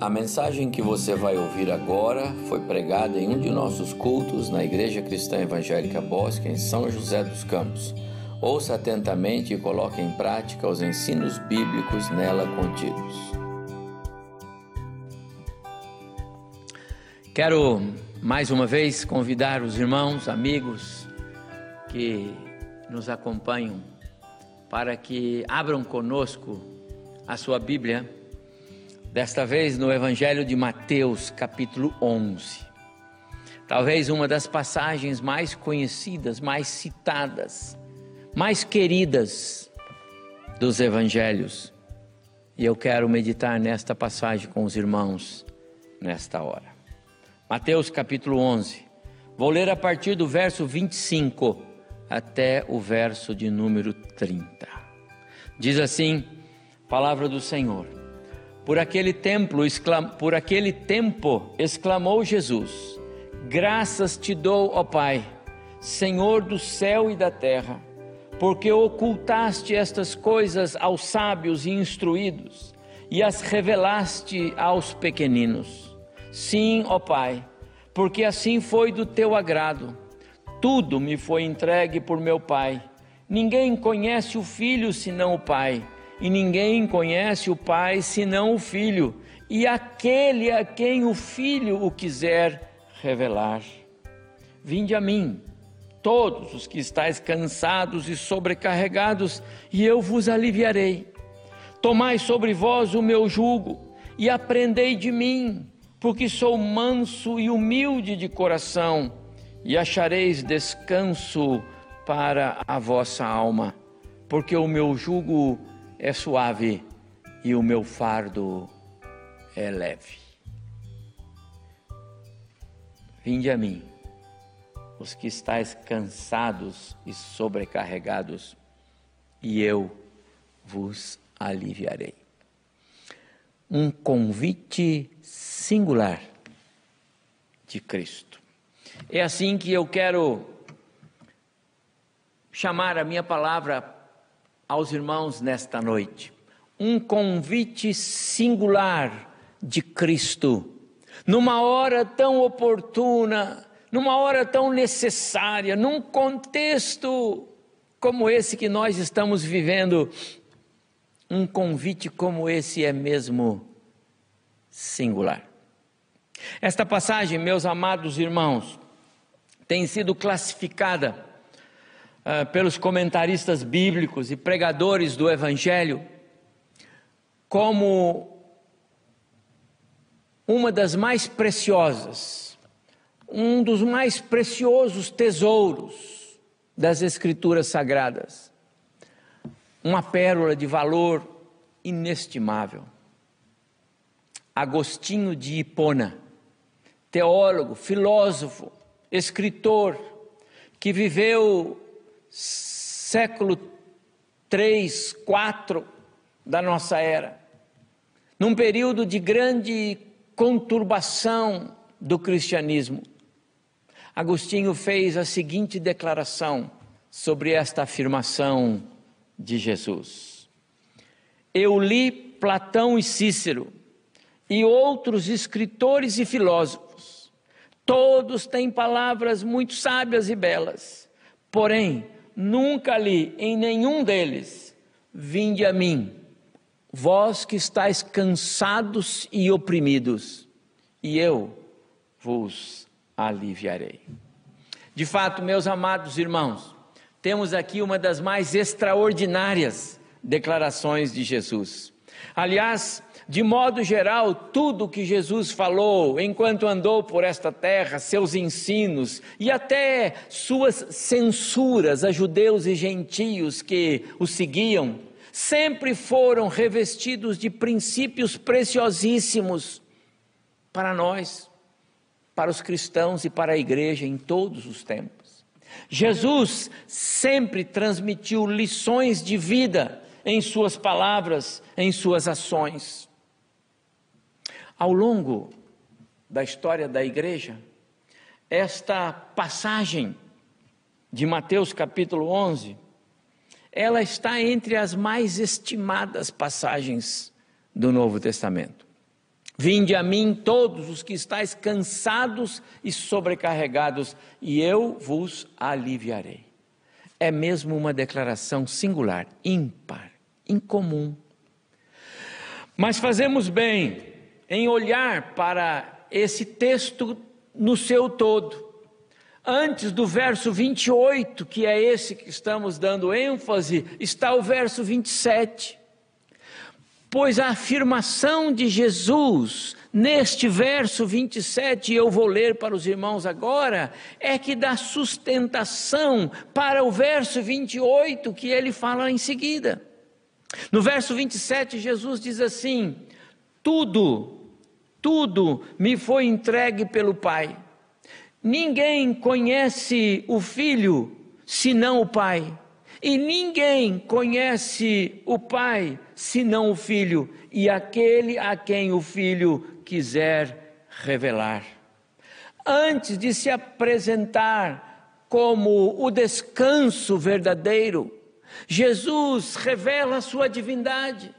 A mensagem que você vai ouvir agora foi pregada em um de nossos cultos na Igreja Cristã Evangélica Bosque, em São José dos Campos. Ouça atentamente e coloque em prática os ensinos bíblicos nela contidos. Quero mais uma vez convidar os irmãos, amigos que nos acompanham para que abram conosco a sua Bíblia desta vez no Evangelho de Mateus, capítulo 11. Talvez uma das passagens mais conhecidas, mais citadas, mais queridas dos evangelhos. E eu quero meditar nesta passagem com os irmãos nesta hora. Mateus capítulo 11. Vou ler a partir do verso 25 até o verso de número 30. Diz assim: Palavra do Senhor. Por aquele templo, por aquele tempo, exclamou Jesus: Graças te dou, ó Pai, Senhor do céu e da terra, porque ocultaste estas coisas aos sábios e instruídos e as revelaste aos pequeninos. Sim, ó Pai, porque assim foi do teu agrado. Tudo me foi entregue por meu Pai. Ninguém conhece o Filho senão o Pai e ninguém conhece o Pai senão o Filho, e aquele a quem o Filho o quiser revelar. Vinde a mim, todos os que estáis cansados e sobrecarregados, e eu vos aliviarei. Tomai sobre vós o meu jugo e aprendei de mim, porque sou manso e humilde de coração, e achareis descanso para a vossa alma, porque o meu jugo é suave e o meu fardo é leve. Vinde a mim, os que estáis cansados e sobrecarregados, e eu vos aliviarei. Um convite singular de Cristo. É assim que eu quero chamar a minha palavra aos irmãos nesta noite um convite singular de Cristo, numa hora tão oportuna, numa hora tão necessária, num contexto como esse que nós estamos vivendo. Um convite como esse é mesmo singular. Esta passagem, meus amados irmãos, tem sido classificada uh, pelos comentaristas bíblicos e pregadores do Evangelho como uma das mais preciosas, um dos mais preciosos tesouros das Escrituras Sagradas, uma pérola de valor inestimável. Agostinho de Hipona, teólogo, filósofo, escritor, que viveu século 3, 4 da nossa era, num período de grande conturbação do cristianismo. Agostinho fez a seguinte declaração sobre esta afirmação de Jesus: Eu li Platão e Cícero e outros escritores e filósofos. Todos têm palavras muito sábias e belas, porém, nunca li em nenhum deles: Vinde a mim, vós que estáis cansados e oprimidos, e eu vos aliviarei. De fato, meus amados irmãos, temos aqui uma das mais extraordinárias declarações de Jesus. Aliás, de modo geral, tudo que Jesus falou enquanto andou por esta terra, seus ensinos e até suas censuras a judeus e gentios que o seguiam, sempre foram revestidos de princípios preciosíssimos para nós, para os cristãos e para a igreja em todos os tempos. Jesus sempre transmitiu lições de vida em suas palavras, em suas ações. Ao longo da história da igreja, esta passagem de Mateus capítulo 11, ela está entre as mais estimadas passagens do Novo Testamento. Vinde a mim todos os que estáis cansados e sobrecarregados, e eu vos aliviarei. É mesmo uma declaração singular, ímpar, incomum. Mas fazemos bem em olhar para esse texto no seu todo. Antes do verso 28, que é esse que estamos dando ênfase, está o verso 27 pois a afirmação de Jesus neste verso 27, eu vou ler para os irmãos agora, é que dá sustentação para o verso 28 que ele fala em seguida. No verso 27, Jesus diz assim: Tudo, tudo me foi entregue pelo Pai. Ninguém conhece o Filho senão o Pai e ninguém conhece o Pai senão o Filho, e aquele a quem o Filho quiser revelar. Antes de se apresentar como o descanso verdadeiro, Jesus revela a sua divindade.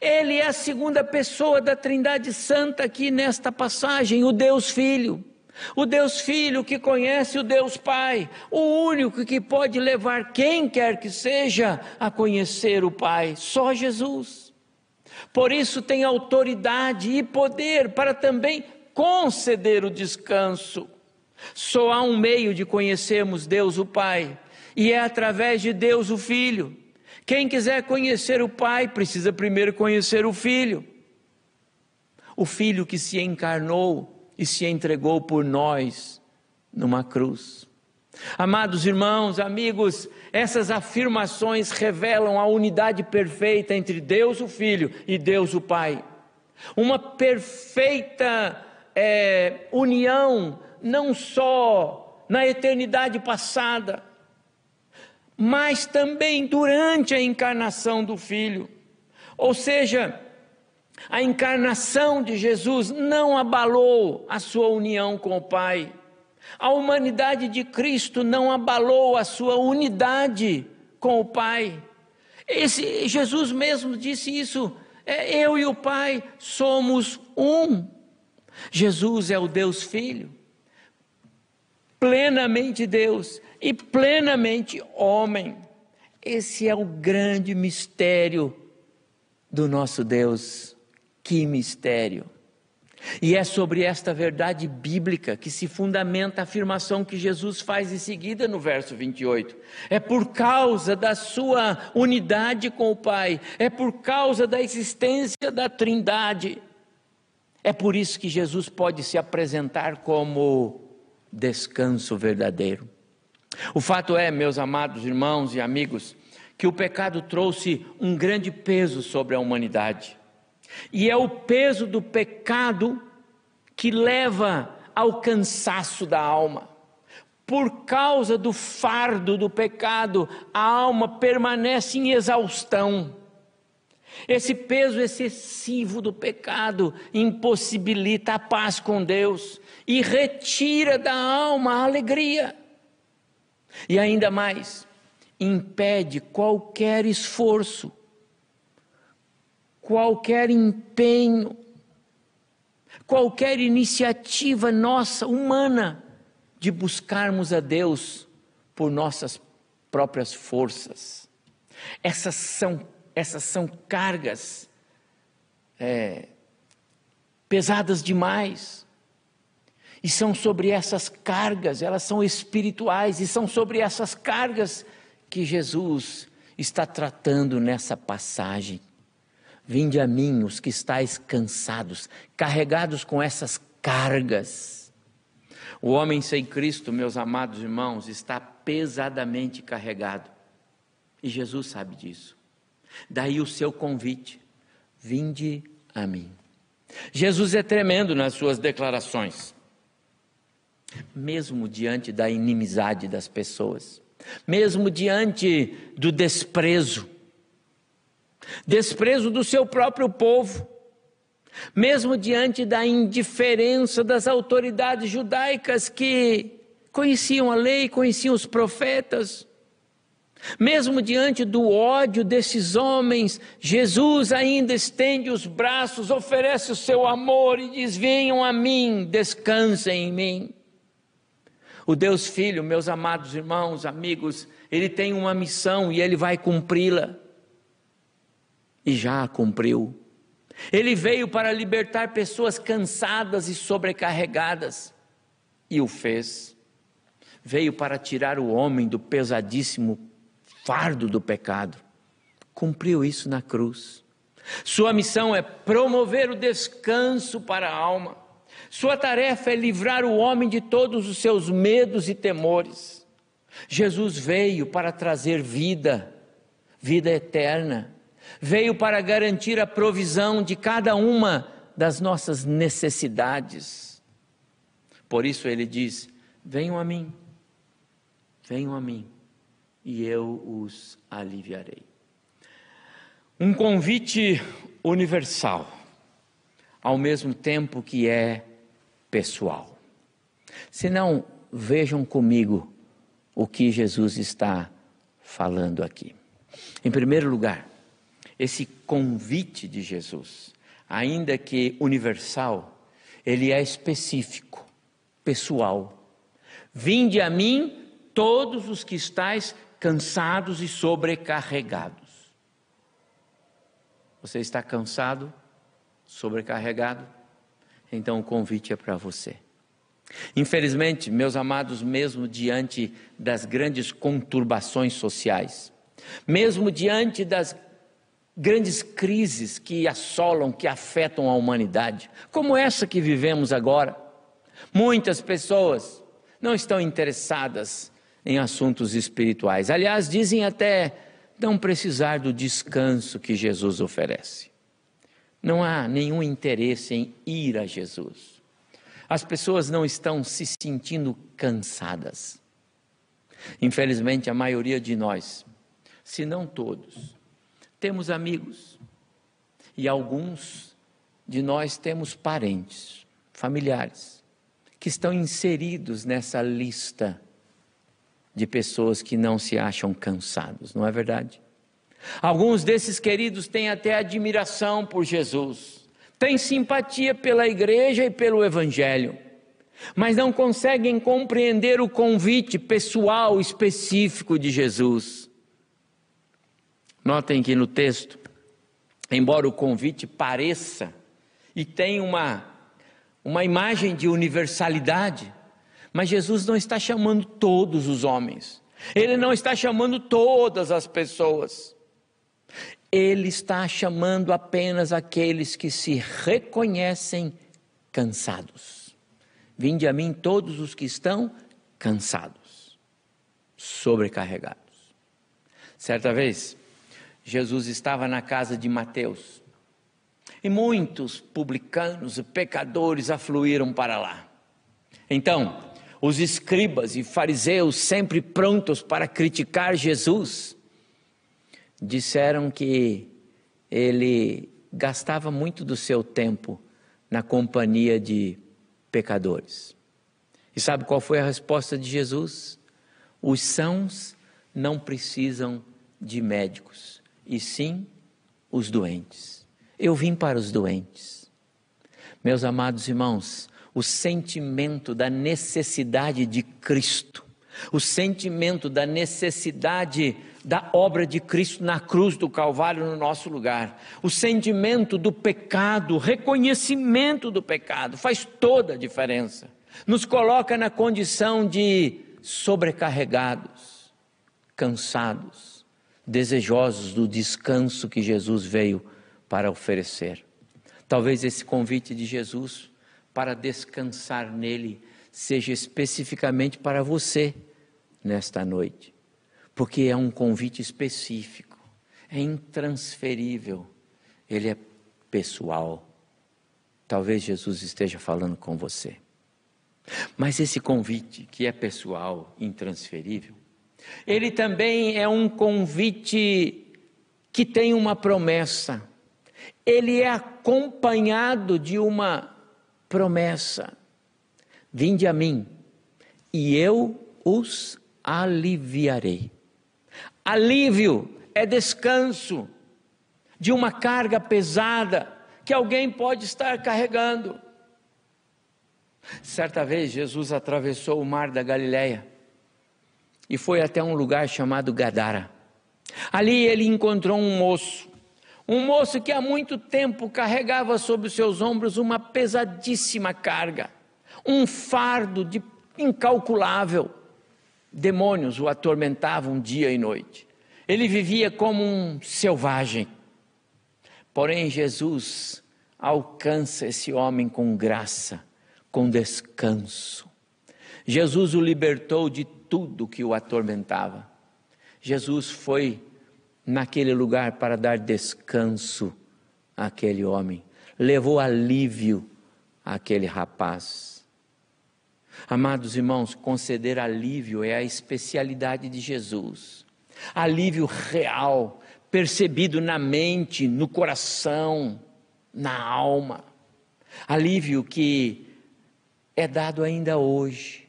Ele é a segunda pessoa da Trindade Santa aqui nesta passagem, o Deus Filho. O Deus Filho que conhece o Deus Pai, o único que pode levar quem quer que seja a conhecer o Pai, só Jesus. Por isso tem autoridade e poder para também conceder o descanso. Só há um meio de conhecermos Deus o Pai, e é através de Deus o Filho. Quem quiser conhecer o Pai precisa primeiro conhecer o Filho. O Filho que se encarnou e se entregou por nós numa cruz. Amados irmãos, amigos, essas afirmações revelam a unidade perfeita entre Deus o Filho e Deus o Pai. Uma perfeita é, união, não só na eternidade passada, mas também durante a encarnação do Filho. Ou seja, a encarnação de Jesus não abalou a sua união com o Pai. A humanidade de Cristo não abalou a sua unidade com o Pai. Esse, Jesus mesmo disse isso. É, eu e o Pai somos um. Jesus é o Deus Filho, plenamente Deus e plenamente homem. Esse é o grande mistério do nosso Deus. Que mistério! E é sobre esta verdade bíblica que se fundamenta a afirmação que Jesus faz em seguida no verso 28. É por causa da sua unidade com o Pai, é por causa da existência da Trindade. É por isso que Jesus pode se apresentar como descanso verdadeiro. O fato é, meus amados irmãos e amigos, que o pecado trouxe um grande peso sobre a humanidade. E é o peso do pecado que leva ao cansaço da alma. Por causa do fardo do pecado, a alma permanece em exaustão. Esse peso excessivo do pecado impossibilita a paz com Deus e retira da alma a alegria. E ainda mais, impede qualquer esforço qualquer empenho, qualquer iniciativa nossa, humana, de buscarmos a Deus por nossas próprias forças. Essas são, essas são cargas é, pesadas demais. E são sobre essas cargas, elas são espirituais, e são sobre essas cargas que Jesus está tratando nessa passagem. Vinde a mim os que estáis cansados, carregados com essas cargas. O homem sem Cristo, meus amados irmãos, está pesadamente carregado. E Jesus sabe disso. Daí o seu convite: vinde a mim. Jesus é tremendo nas suas declarações, mesmo diante da inimizade das pessoas, mesmo diante do desprezo, desprezo do seu próprio povo, mesmo diante da indiferença das autoridades judaicas que conheciam a lei, conheciam os profetas. Mesmo diante do ódio desses homens, Jesus ainda estende os braços, oferece o seu amor e diz: Venham a mim, descansem em mim. O Deus Filho, meus amados irmãos, amigos, ele tem uma missão e ele vai cumpri-la. E já a cumpriu. Ele veio para libertar pessoas cansadas e sobrecarregadas e o fez. Veio para tirar o homem do pesadíssimo fardo do pecado. Cumpriu isso na cruz. Sua missão é promover o descanso para a alma. Sua tarefa é livrar o homem de todos os seus medos e temores. Jesus veio para trazer vida, vida eterna. Veio para garantir a provisão de cada uma das nossas necessidades. Por isso ele diz: Venham a mim, venham a mim e eu os aliviarei. Um convite universal, ao mesmo tempo que é pessoal. Se não, vejam comigo o que Jesus está falando aqui. Em primeiro lugar, esse convite de Jesus, ainda que universal, ele é específico, pessoal. Vinde a mim todos os que estáis cansados e sobrecarregados. Você está cansado, sobrecarregado? Então o convite é para você. Infelizmente, meus amados, mesmo diante das grandes conturbações sociais, mesmo diante das grandes crises que assolam, que afetam a humanidade, como essa que vivemos agora, muitas pessoas não estão interessadas em assuntos espirituais. Aliás, dizem até não precisar do descanso que Jesus oferece. Não há nenhum interesse em ir a Jesus. As pessoas não estão se sentindo cansadas. Infelizmente, a maioria de nós, se não todos, temos amigos e alguns de nós temos parentes, familiares, que estão inseridos nessa lista de pessoas que não se acham cansados, não é verdade? Alguns desses queridos têm até admiração por Jesus, têm simpatia pela igreja e pelo evangelho, mas não conseguem compreender o convite pessoal específico de Jesus. Notem que no texto, embora o convite pareça e tenha uma, uma imagem de universalidade, mas Jesus não está chamando todos os homens, Ele não está chamando todas as pessoas, Ele está chamando apenas aqueles que se reconhecem cansados. Vinde a mim todos os que estão cansados, sobrecarregados. Certa vez, Jesus estava na casa de Mateus e muitos publicanos e pecadores afluíram para lá. Então, os escribas e fariseus, sempre prontos para criticar Jesus, disseram que ele gastava muito do seu tempo na companhia de pecadores. E sabe qual foi a resposta de Jesus? Os sãos não precisam de médicos, e sim os doentes. Eu vim para os doentes. Meus amados irmãos, o sentimento da necessidade de Cristo, o sentimento da necessidade da obra de Cristo na cruz do Calvário no nosso lugar, o sentimento do pecado, o reconhecimento do pecado, faz toda a diferença. Nos coloca na condição de sobrecarregados, cansados, desejosos do descanso que Jesus veio para oferecer. Talvez esse convite de Jesus para descansar nele seja especificamente para você nesta noite, porque é um convite específico, é intransferível, ele é pessoal. Talvez Jesus esteja falando com você. Mas esse convite, que é pessoal, intransferível, ele também é um convite que tem uma promessa. Ele é acompanhado de uma promessa: Vinde a mim, e eu os aliviarei. Alívio é descanso de uma carga pesada que alguém pode estar carregando. Certa vez Jesus atravessou o mar da Galileia e foi até um lugar chamado Gadara. Ali ele encontrou um moço, um moço que há muito tempo carregava sobre os seus ombros uma pesadíssima carga, um fardo de incalculável. Demônios o atormentavam dia e noite. Ele vivia como um selvagem. Porém, Jesus alcança esse homem com graça, com descanso. Jesus o libertou de tudo que o atormentava. Jesus foi naquele lugar para dar descanso àquele homem, levou alívio àquele rapaz. Amados irmãos, conceder alívio é a especialidade de Jesus. Alívio real, percebido na mente, no coração, na alma. Alívio que é dado ainda hoje,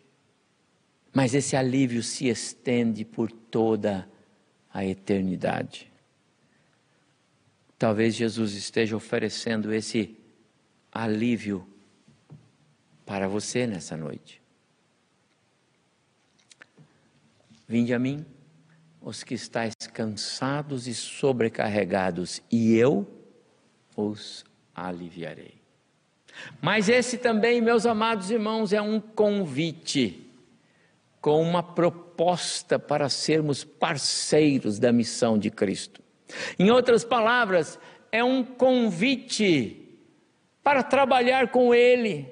mas esse alívio se estende por toda a eternidade. Talvez Jesus esteja oferecendo esse alívio para você nessa noite. Vinde a mim, os que estáis cansados e sobrecarregados, e eu os aliviarei. Mas esse também, meus amados irmãos, é um convite com uma proposta para sermos parceiros da missão de Cristo. Em outras palavras, é um convite para trabalhar com Ele.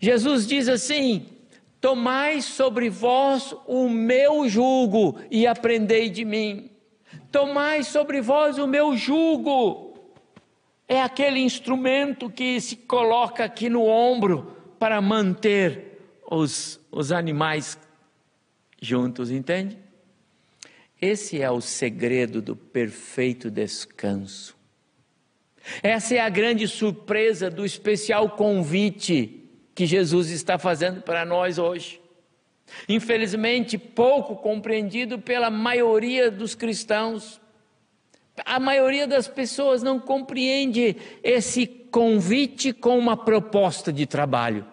Jesus diz assim: Tomai sobre vós o meu jugo e aprendei de mim. Tomai sobre vós o meu jugo. É aquele instrumento que se coloca aqui no ombro para manter os, os animais juntos, entende? Esse é o segredo do perfeito descanso. Essa é a grande surpresa do especial convite que Jesus está fazendo para nós hoje. Infelizmente, pouco compreendido pela maioria dos cristãos. A maioria das pessoas não compreende esse convite com uma proposta de trabalho,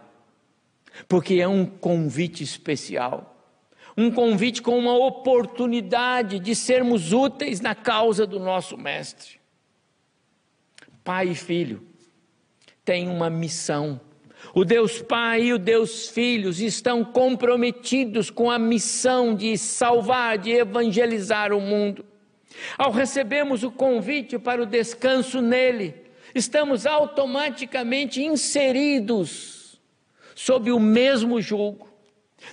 porque é um convite especial, um convite com uma oportunidade de sermos úteis na causa do nosso Mestre. Pai e filho têm uma missão o Deus Pai e o Deus Filho estão comprometidos com a missão de salvar, de evangelizar o mundo. Ao recebermos o convite para o descanso nele, estamos automaticamente inseridos sob o mesmo jugo,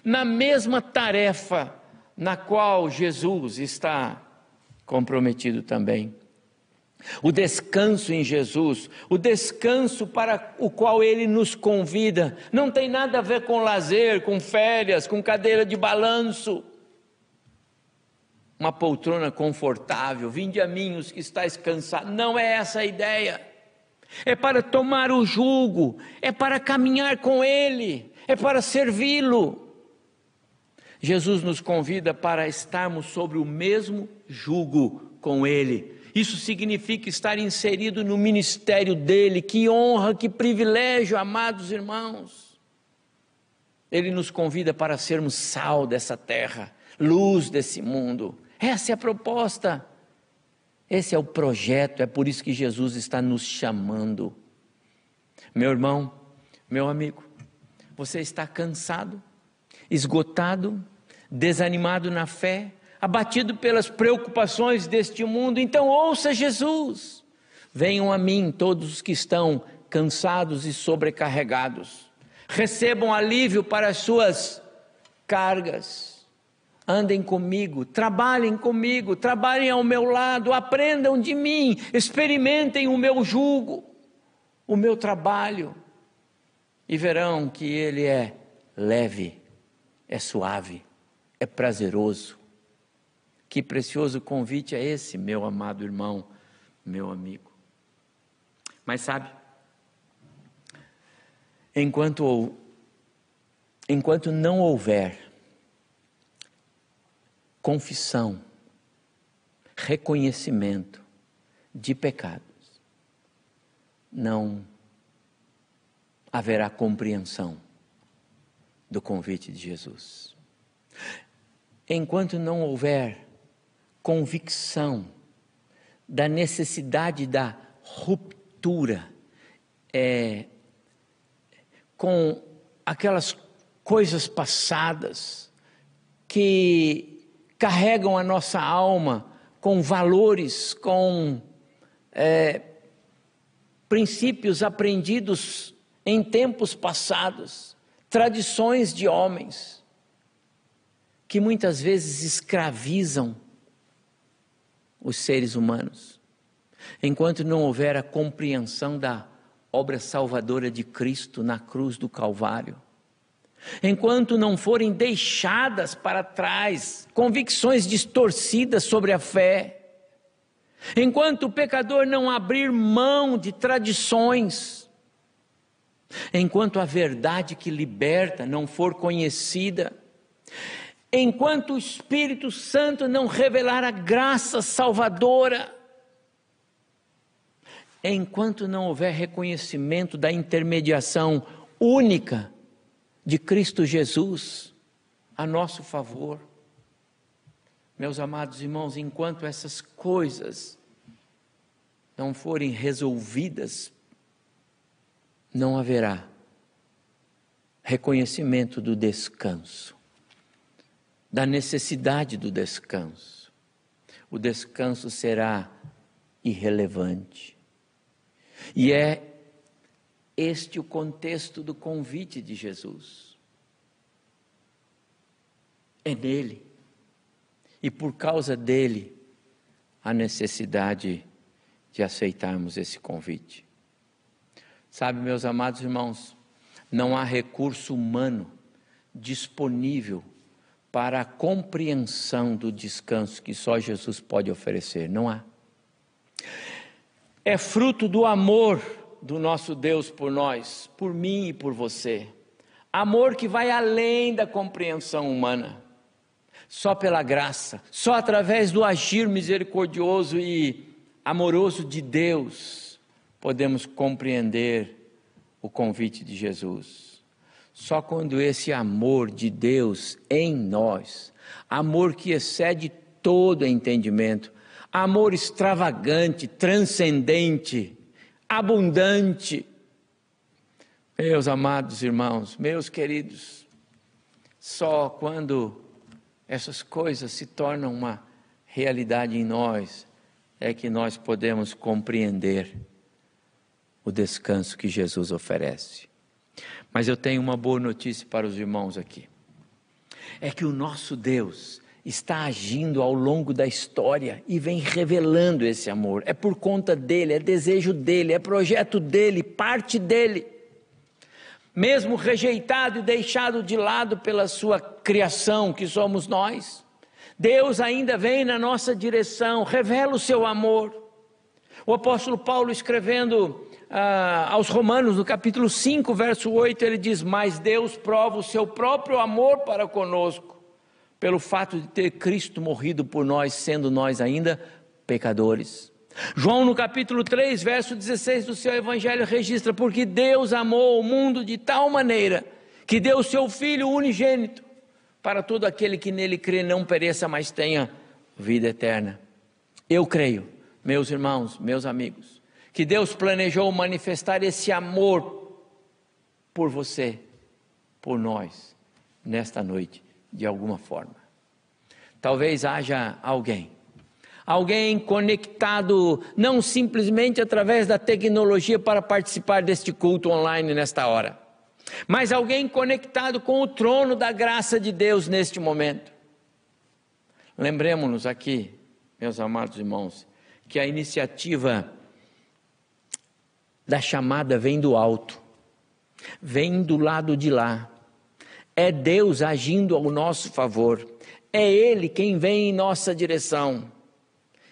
na mesma tarefa na qual Jesus está comprometido também o descanso em Jesus, o descanso para o qual Ele nos convida, não tem nada a ver com lazer, com férias, com cadeira de balanço. Uma poltrona confortável, vinde a mim os que estáis cansados, não é essa a ideia. É para tomar o jugo, é para caminhar com Ele, é para servi-lo. Jesus nos convida para estarmos sobre o mesmo jugo com Ele isso significa estar inserido no ministério dele. Que honra, que privilégio, amados irmãos. Ele nos convida para sermos sal dessa terra, luz desse mundo. Essa é a proposta. Esse é o projeto, é por isso que Jesus está nos chamando. Meu irmão, meu amigo, você está cansado, esgotado, desanimado na fé, abatido pelas preocupações deste mundo, então ouça Jesus. Venham a mim todos os que estão cansados e sobrecarregados. Recebam alívio para as suas cargas. Andem comigo, trabalhem comigo, trabalhem ao meu lado, aprendam de mim, experimentem o meu jugo, o meu trabalho, e verão que ele é leve, é suave, é prazeroso que precioso convite é esse, meu amado irmão, meu amigo. Mas sabe, enquanto, enquanto não houver confissão reconhecimento de pecados, não haverá compreensão do convite de Jesus. Enquanto não houver convicção da necessidade da ruptura é, com aquelas coisas passadas que carregam a nossa alma com valores, com é, princípios aprendidos em tempos passados, tradições de homens, que muitas vezes escravizam os seres humanos, enquanto não houver a compreensão da obra salvadora de Cristo na cruz do Calvário. Enquanto não forem deixadas para trás convicções distorcidas sobre a fé, enquanto o pecador não abrir mão de tradições, enquanto a verdade que liberta não for conhecida, enquanto o Espírito Santo não revelar a graça salvadora, enquanto não houver reconhecimento da intermediação única de Cristo Jesus a nosso favor. Meus amados irmãos, enquanto essas coisas não forem resolvidas, não haverá reconhecimento do descanso, da necessidade do descanso. O descanso será irrelevante. E é este o contexto do convite de Jesus. É nele. E por causa dele, a necessidade de aceitarmos esse convite. Sabe, meus amados irmãos, não há recurso humano disponível para a compreensão do descanso que só Jesus pode oferecer. Não há é fruto do amor do nosso Deus por nós, por mim e por você. Amor que vai além da compreensão humana. Só pela graça, só através do agir misericordioso e amoroso de Deus, podemos compreender o convite de Jesus. Só quando esse amor de Deus em nós, amor que excede todo entendimento, amor extravagante, transcendente, abundante. Meus amados irmãos, meus queridos, só quando essas coisas se tornam uma realidade em nós é que nós podemos compreender o descanso que Jesus oferece. Mas eu tenho uma boa notícia para os irmãos aqui. É que o nosso Deus está agindo ao longo da história e vem revelando esse amor. É por conta dele, é desejo dele, é projeto dele, parte dele. Mesmo rejeitado e deixado de lado pela sua criação, que somos nós, Deus ainda vem na nossa direção, revela o seu amor. O apóstolo Paulo, escrevendo ah, aos Romanos, no capítulo 5, verso 8, ele diz: Mas Deus prova o seu próprio amor para conosco pelo fato de ter Cristo morrido por nós, sendo nós ainda pecadores. João, no capítulo 3, verso 16 do seu evangelho, registra: Porque Deus amou o mundo de tal maneira que deu o seu Filho unigênito para todo aquele que nele crê não pereça, mas tenha vida eterna. Eu creio, meus irmãos, meus amigos, que Deus planejou manifestar esse amor por você, por nós, nesta noite de alguma forma. Talvez haja alguém, alguém conectado não simplesmente através da tecnologia para participar deste culto online nesta hora, mas alguém conectado com o trono da graça de Deus neste momento. Lembremos-nos aqui, meus amados irmãos, que a iniciativa da chamada vem do alto, vem do lado de lá. É Deus agindo ao nosso favor. É Ele quem vem em nossa direção.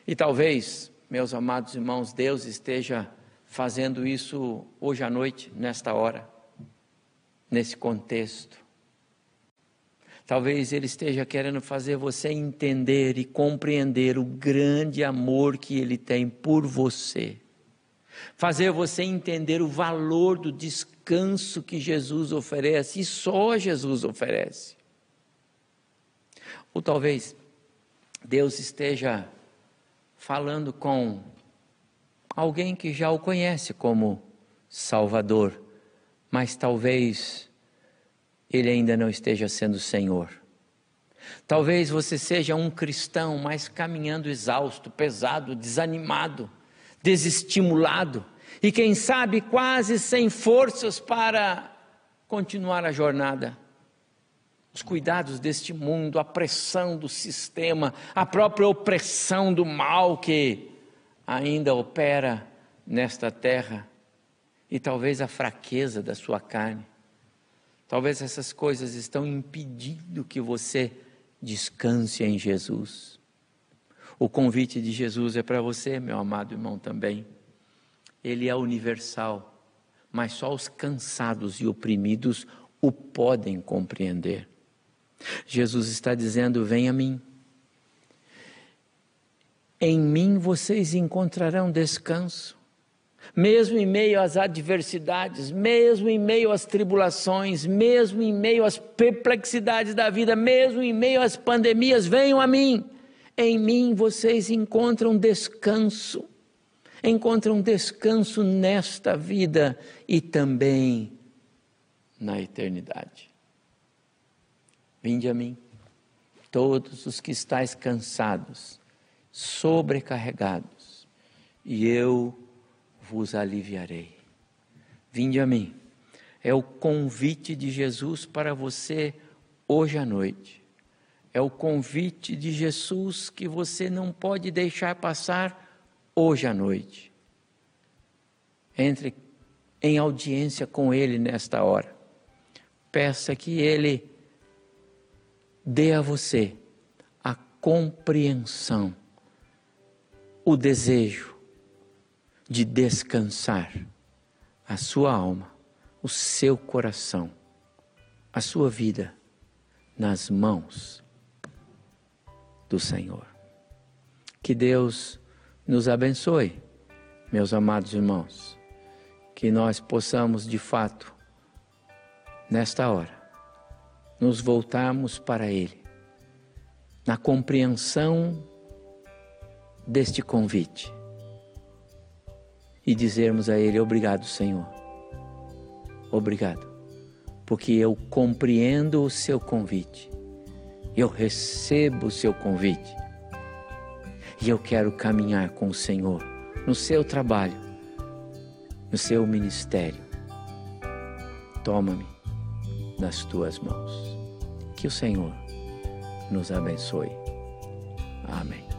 E talvez, meus amados irmãos, Deus esteja fazendo isso hoje à noite, nesta hora, nesse contexto. Talvez Ele esteja querendo fazer você entender e compreender o grande amor que Ele tem por você. Fazer você entender o valor do descanso que Jesus oferece e só Jesus oferece. Ou talvez Deus esteja falando com alguém que já o conhece como Salvador, mas talvez ele ainda não esteja sendo Senhor. Talvez você seja um cristão, mas caminhando exausto, pesado, desanimado, desestimulado e, quem sabe, quase sem forças para continuar a jornada. Os cuidados deste mundo, a pressão do sistema, a própria opressão do mal que ainda opera nesta terra, e talvez a fraqueza da sua carne Talvez essas coisas estão impedindo que você descanse em Jesus. O convite de Jesus é para você, meu amado irmão, também. Ele é universal, mas só os cansados e oprimidos o podem compreender. Jesus está dizendo: Venha a mim. Em mim vocês encontrarão descanso mesmo em meio às adversidades, mesmo em meio às tribulações, mesmo em meio às perplexidades da vida, mesmo em meio às pandemias, venham a mim. Em mim vocês encontram descanso, encontram descanso nesta vida e também na eternidade. Vinde a mim, todos os que estáis cansados, sobrecarregados, e eu vos aliviarei. Vinde a mim. É o convite de Jesus para você hoje à noite. É o convite de Jesus que você não pode deixar passar hoje à noite. Entre em audiência com Ele nesta hora. Peça que Ele dê a você a compreensão, o desejo, de descansar a sua alma, o seu coração, a sua vida nas mãos do Senhor. Que Deus nos abençoe, meus amados irmãos, que nós possamos de fato, nesta hora, nos voltarmos para Ele, na compreensão deste convite e dizermos a Ele: Obrigado, Senhor. Obrigado, porque eu compreendo o seu convite, eu recebo o seu convite e eu quero caminhar com o Senhor no seu trabalho, no seu ministério. Toma-me nas tuas mãos. Que o Senhor nos abençoe. Amém.